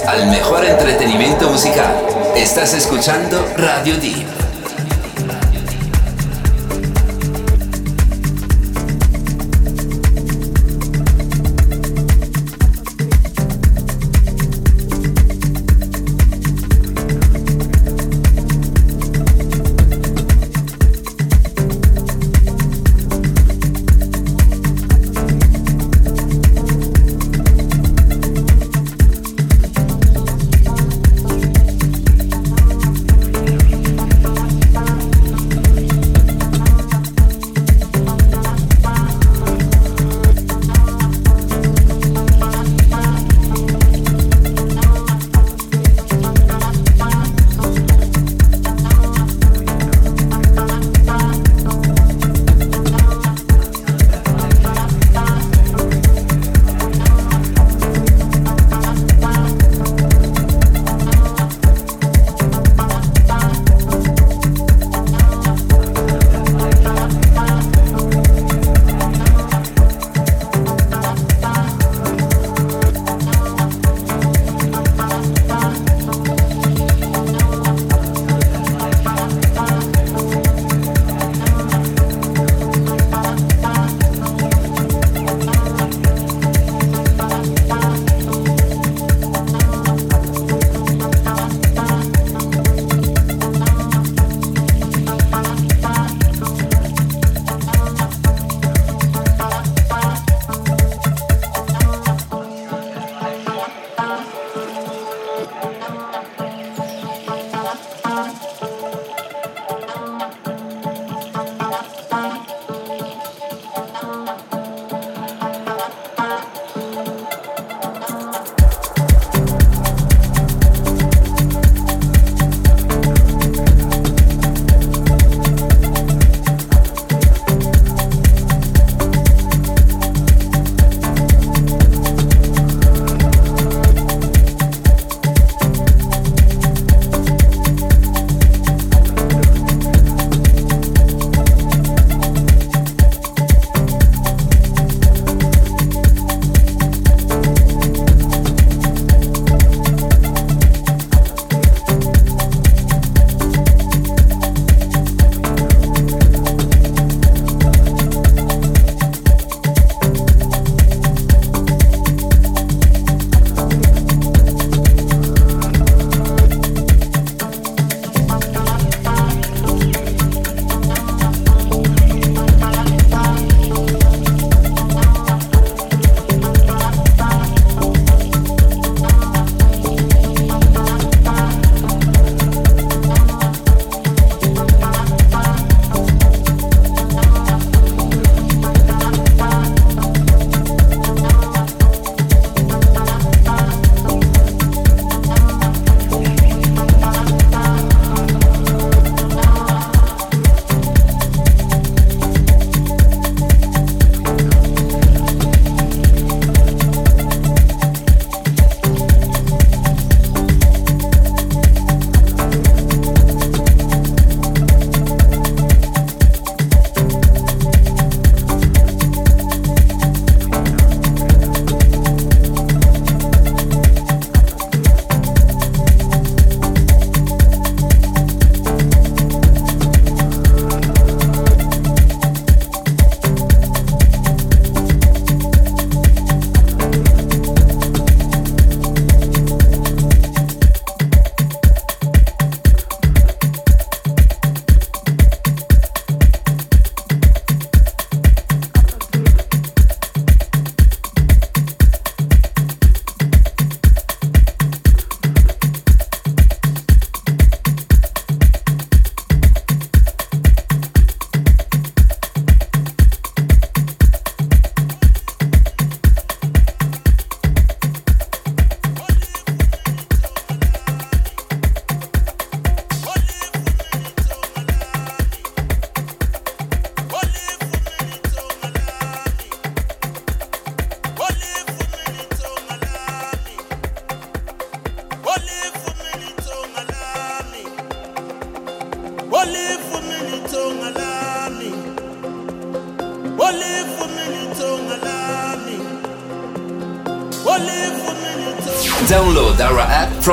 Al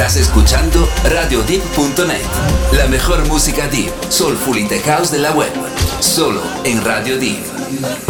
Estás escuchando RadioDeep.net, la mejor música deep, soulful y tech house de la web, solo en Radio Deep.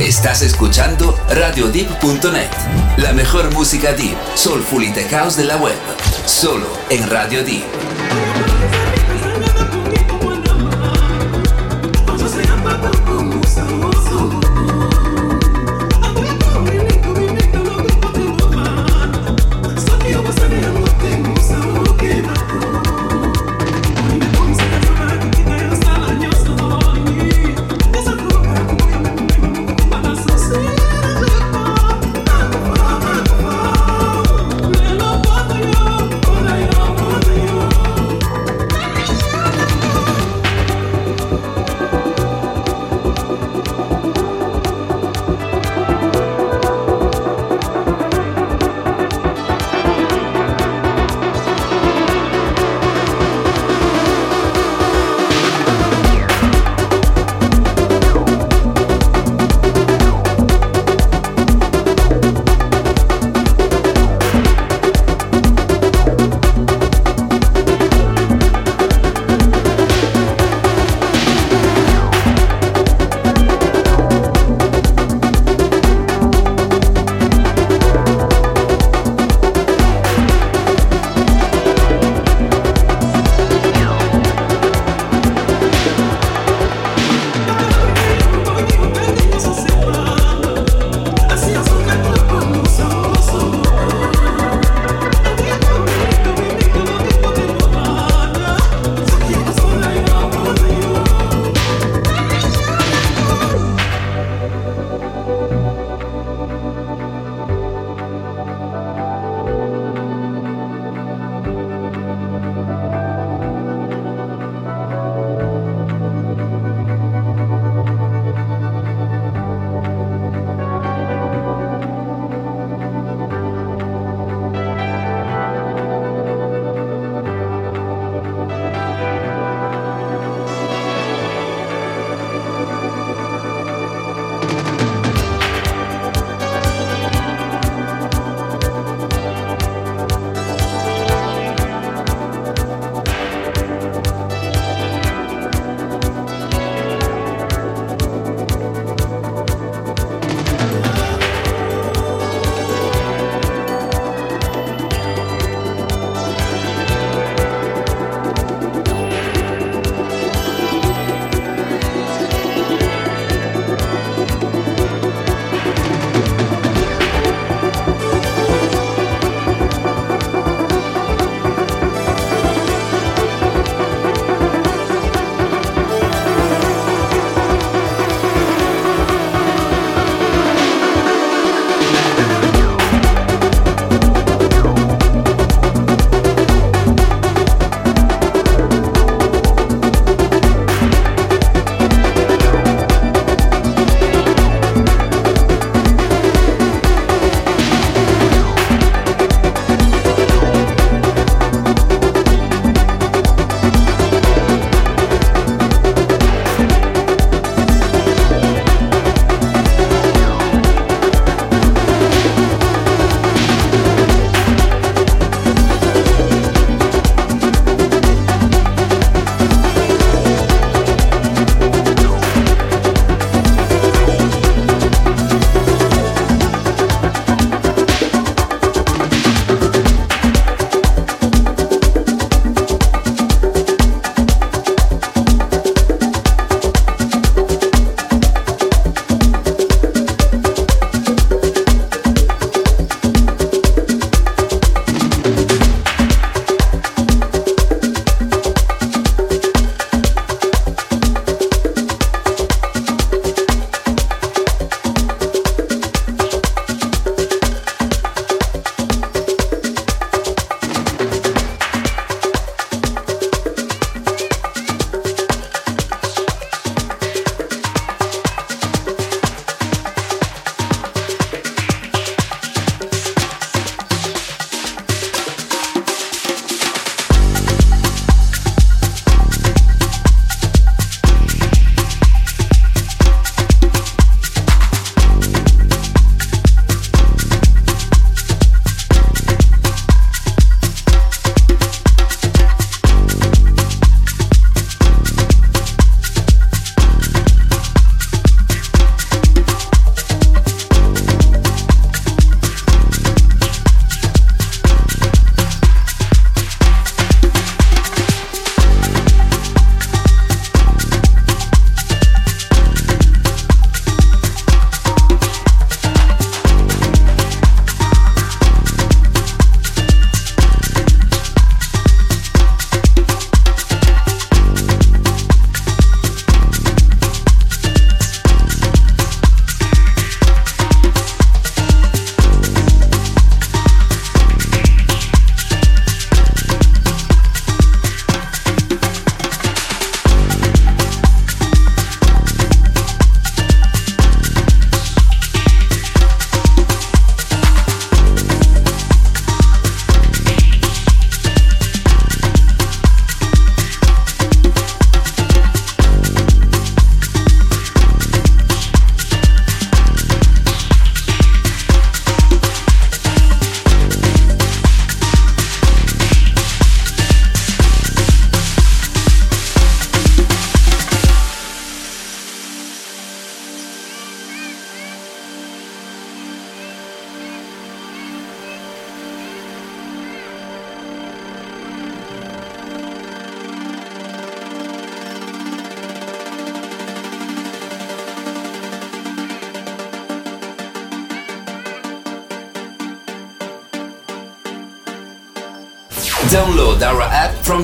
Estás escuchando RadioDeep.net, la mejor música deep, soulful y tech house de la web, solo en Radio Deep.